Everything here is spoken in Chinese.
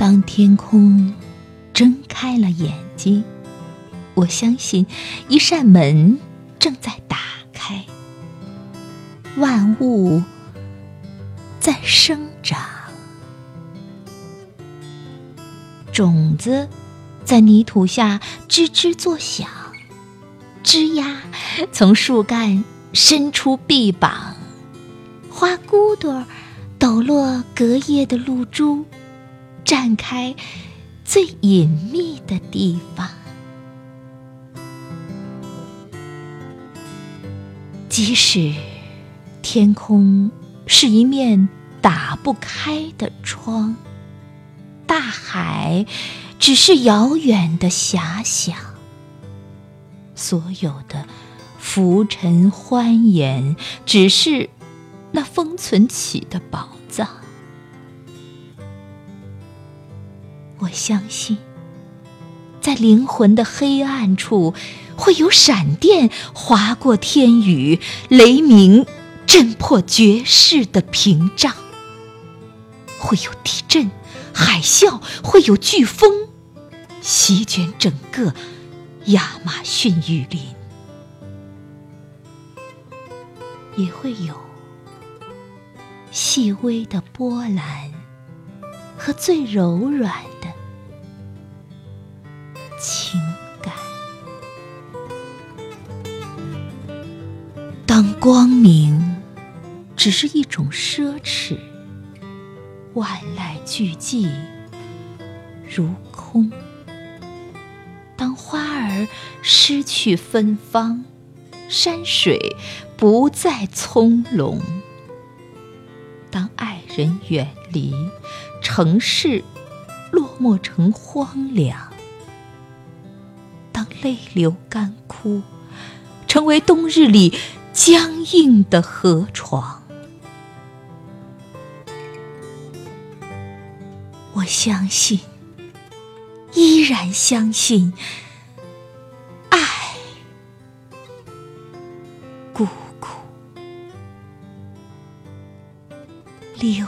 当天空睁开了眼睛，我相信一扇门正在打开，万物在生长，种子在泥土下吱吱作响，枝丫从树干伸出臂膀，花骨朵抖落隔夜的露珠。绽开最隐秘的地方，即使天空是一面打不开的窗，大海只是遥远的遐想，所有的浮沉欢颜，只是那封存起的宝藏。我相信，在灵魂的黑暗处，会有闪电划过天宇，雷鸣震破绝世的屏障；会有地震、海啸，会有飓风席卷整个亚马逊雨林，也会有细微的波澜和最柔软。当光明只是一种奢侈，万籁俱寂如空；当花儿失去芬芳，山水不再葱茏；当爱人远离，城市落寞成荒凉。当泪流干枯，成为冬日里僵硬的河床。我相信，依然相信，爱姑姑流。